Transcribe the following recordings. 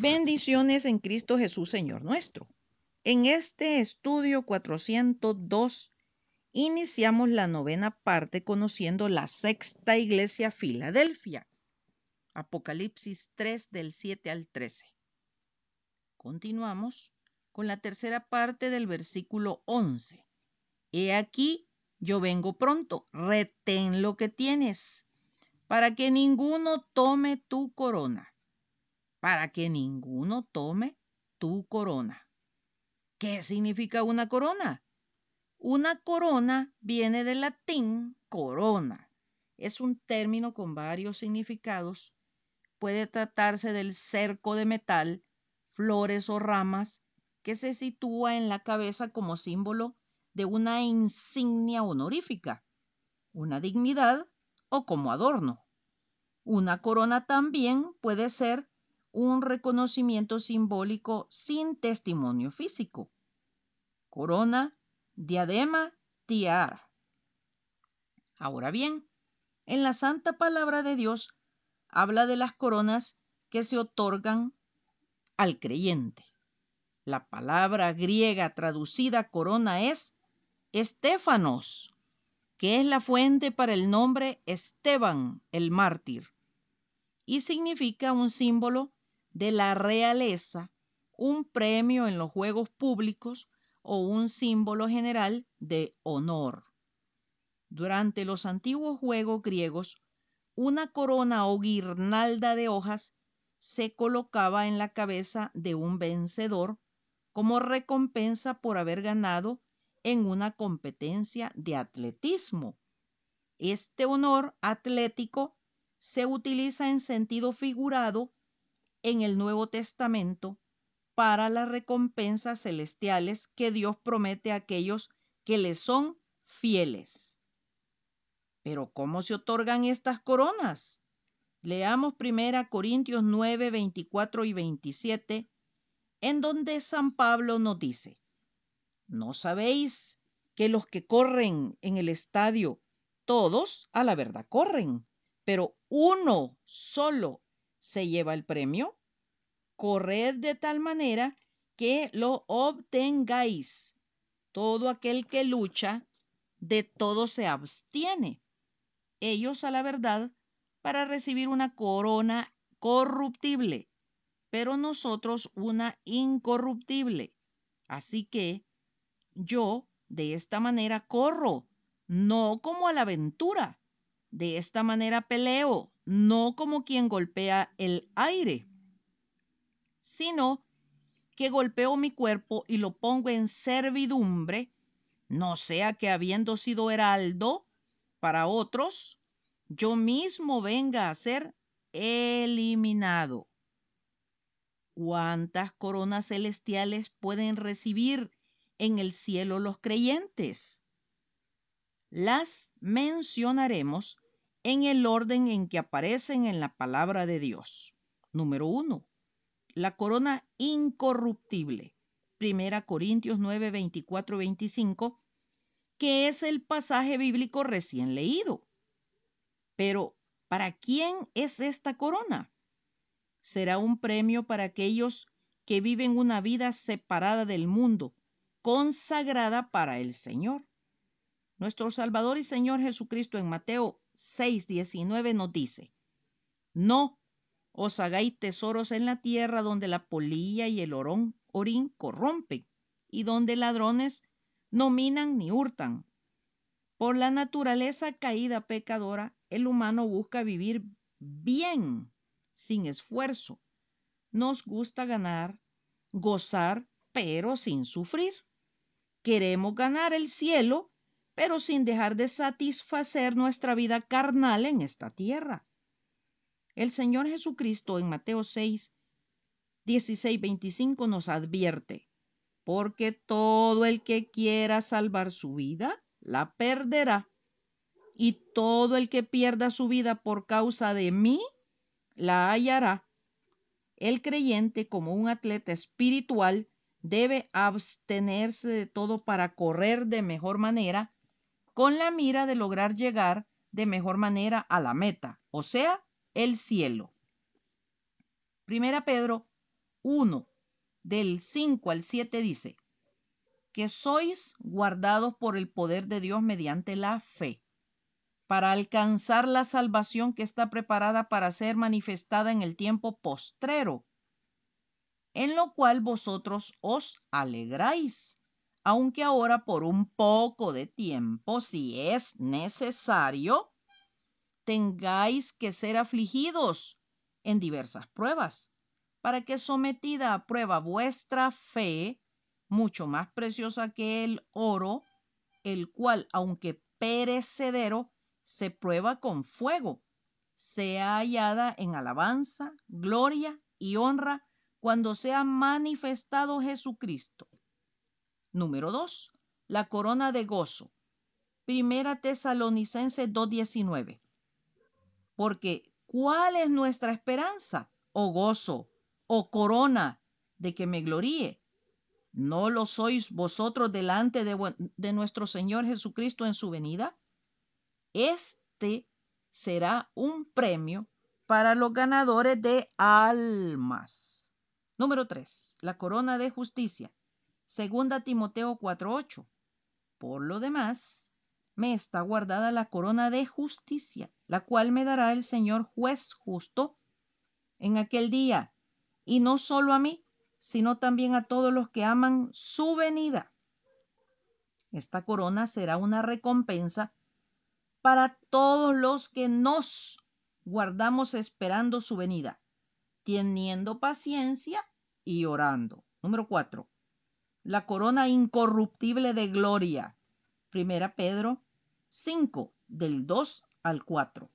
Bendiciones en Cristo Jesús, Señor nuestro. En este estudio 402 iniciamos la novena parte conociendo la sexta iglesia Filadelfia. Apocalipsis 3 del 7 al 13. Continuamos con la tercera parte del versículo 11. He aquí, yo vengo pronto, retén lo que tienes, para que ninguno tome tu corona para que ninguno tome tu corona. ¿Qué significa una corona? Una corona viene del latín corona. Es un término con varios significados. Puede tratarse del cerco de metal, flores o ramas que se sitúa en la cabeza como símbolo de una insignia honorífica, una dignidad o como adorno. Una corona también puede ser un reconocimiento simbólico sin testimonio físico. Corona, diadema, tiara. Ahora bien, en la santa palabra de Dios habla de las coronas que se otorgan al creyente. La palabra griega traducida corona es Estefanos, que es la fuente para el nombre Esteban el mártir, y significa un símbolo de la realeza, un premio en los juegos públicos o un símbolo general de honor. Durante los antiguos juegos griegos, una corona o guirnalda de hojas se colocaba en la cabeza de un vencedor como recompensa por haber ganado en una competencia de atletismo. Este honor atlético se utiliza en sentido figurado en el Nuevo Testamento para las recompensas celestiales que Dios promete a aquellos que le son fieles. Pero ¿cómo se otorgan estas coronas? Leamos 1 Corintios 9, 24 y 27, en donde San Pablo nos dice, ¿no sabéis que los que corren en el estadio, todos a la verdad corren, pero uno solo se lleva el premio? Corred de tal manera que lo obtengáis. Todo aquel que lucha, de todo se abstiene. Ellos a la verdad para recibir una corona corruptible, pero nosotros una incorruptible. Así que yo de esta manera corro, no como a la aventura. De esta manera peleo, no como quien golpea el aire, sino que golpeo mi cuerpo y lo pongo en servidumbre, no sea que habiendo sido heraldo para otros, yo mismo venga a ser eliminado. ¿Cuántas coronas celestiales pueden recibir en el cielo los creyentes? Las mencionaremos en el orden en que aparecen en la palabra de Dios. Número uno, la corona incorruptible. Primera Corintios 9, 24, 25, que es el pasaje bíblico recién leído. Pero, ¿para quién es esta corona? Será un premio para aquellos que viven una vida separada del mundo, consagrada para el Señor. Nuestro Salvador y Señor Jesucristo en Mateo 6, 19 nos dice, no os hagáis tesoros en la tierra donde la polilla y el orón, orín corrompen y donde ladrones no minan ni hurtan. Por la naturaleza caída pecadora, el humano busca vivir bien, sin esfuerzo. Nos gusta ganar, gozar, pero sin sufrir. Queremos ganar el cielo pero sin dejar de satisfacer nuestra vida carnal en esta tierra. El Señor Jesucristo en Mateo 6, 16, 25 nos advierte, porque todo el que quiera salvar su vida, la perderá. Y todo el que pierda su vida por causa de mí, la hallará. El creyente, como un atleta espiritual, debe abstenerse de todo para correr de mejor manera con la mira de lograr llegar de mejor manera a la meta, o sea, el cielo. Primera Pedro 1, del 5 al 7 dice, que sois guardados por el poder de Dios mediante la fe, para alcanzar la salvación que está preparada para ser manifestada en el tiempo postrero, en lo cual vosotros os alegráis, aunque ahora por un poco de tiempo, si es necesario, tengáis que ser afligidos en diversas pruebas, para que sometida a prueba vuestra fe, mucho más preciosa que el oro, el cual, aunque perecedero, se prueba con fuego, sea hallada en alabanza, gloria y honra cuando sea manifestado Jesucristo. Número 2. La corona de gozo. Primera Tesalonicense 2.19. Porque, ¿cuál es nuestra esperanza? O gozo, o corona de que me gloríe. ¿No lo sois vosotros delante de, de nuestro Señor Jesucristo en su venida? Este será un premio para los ganadores de almas. Número 3. La corona de justicia. Segunda Timoteo 4:8. Por lo demás, me está guardada la corona de justicia, la cual me dará el Señor juez justo en aquel día, y no solo a mí, sino también a todos los que aman su venida. Esta corona será una recompensa para todos los que nos guardamos esperando su venida, teniendo paciencia y orando. Número 4. La corona incorruptible de gloria. Primera Pedro 5, del 2 al 4.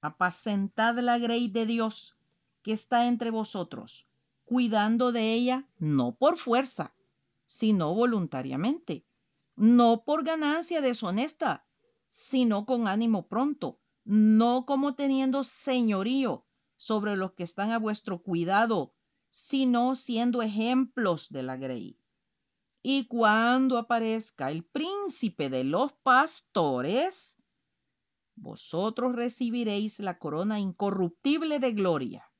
Apacentad la grey de Dios que está entre vosotros, cuidando de ella no por fuerza, sino voluntariamente, no por ganancia deshonesta, sino con ánimo pronto, no como teniendo señorío sobre los que están a vuestro cuidado, sino siendo ejemplos de la grey. Y cuando aparezca el príncipe de los pastores, vosotros recibiréis la corona incorruptible de gloria.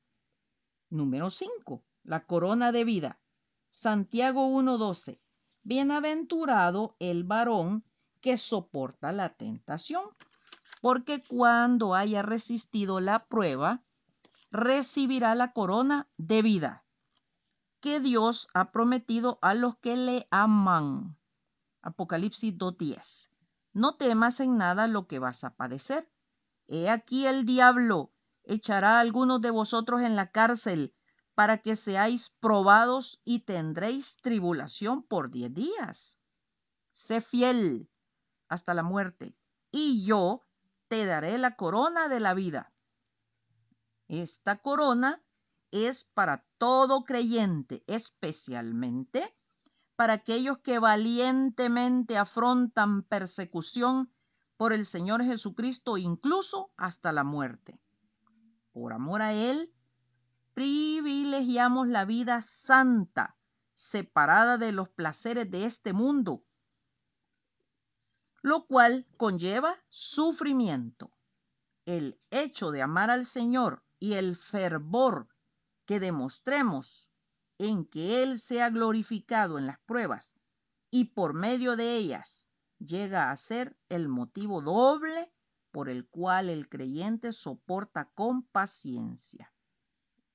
Número 5. La corona de vida. Santiago 1.12. Bienaventurado el varón que soporta la tentación, porque cuando haya resistido la prueba, recibirá la corona de vida que Dios ha prometido a los que le aman. Apocalipsis 2.10. No temas en nada lo que vas a padecer. He aquí el diablo echará a algunos de vosotros en la cárcel para que seáis probados y tendréis tribulación por diez días. Sé fiel hasta la muerte, y yo te daré la corona de la vida. Esta corona es para todo creyente, especialmente para aquellos que valientemente afrontan persecución por el Señor Jesucristo, incluso hasta la muerte. Por amor a Él, privilegiamos la vida santa, separada de los placeres de este mundo, lo cual conlleva sufrimiento. El hecho de amar al Señor y el fervor que demostremos en que Él sea glorificado en las pruebas y por medio de ellas llega a ser el motivo doble por el cual el creyente soporta con paciencia.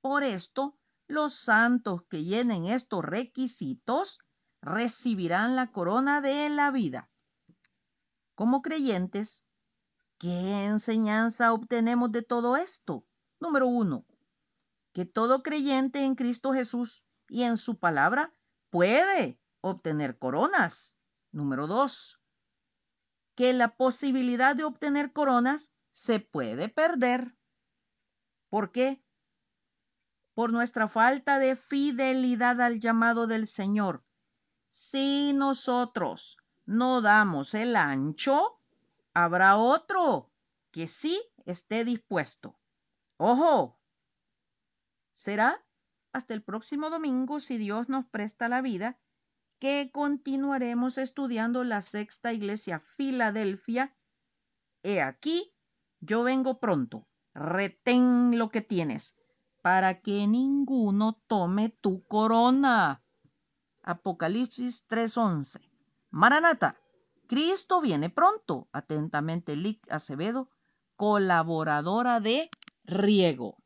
Por esto, los santos que llenen estos requisitos recibirán la corona de la vida. Como creyentes, ¿qué enseñanza obtenemos de todo esto? Número uno, que todo creyente en Cristo Jesús y en su palabra puede obtener coronas. Número dos, que la posibilidad de obtener coronas se puede perder. ¿Por qué? Por nuestra falta de fidelidad al llamado del Señor. Si nosotros no damos el ancho, habrá otro que sí esté dispuesto. Ojo, será hasta el próximo domingo, si Dios nos presta la vida, que continuaremos estudiando la sexta iglesia Filadelfia. He aquí, yo vengo pronto. Retén lo que tienes. para que ninguno tome tu corona. Apocalipsis 3:11. Maranata, Cristo viene pronto. Atentamente, Lic Acevedo, colaboradora de Riego.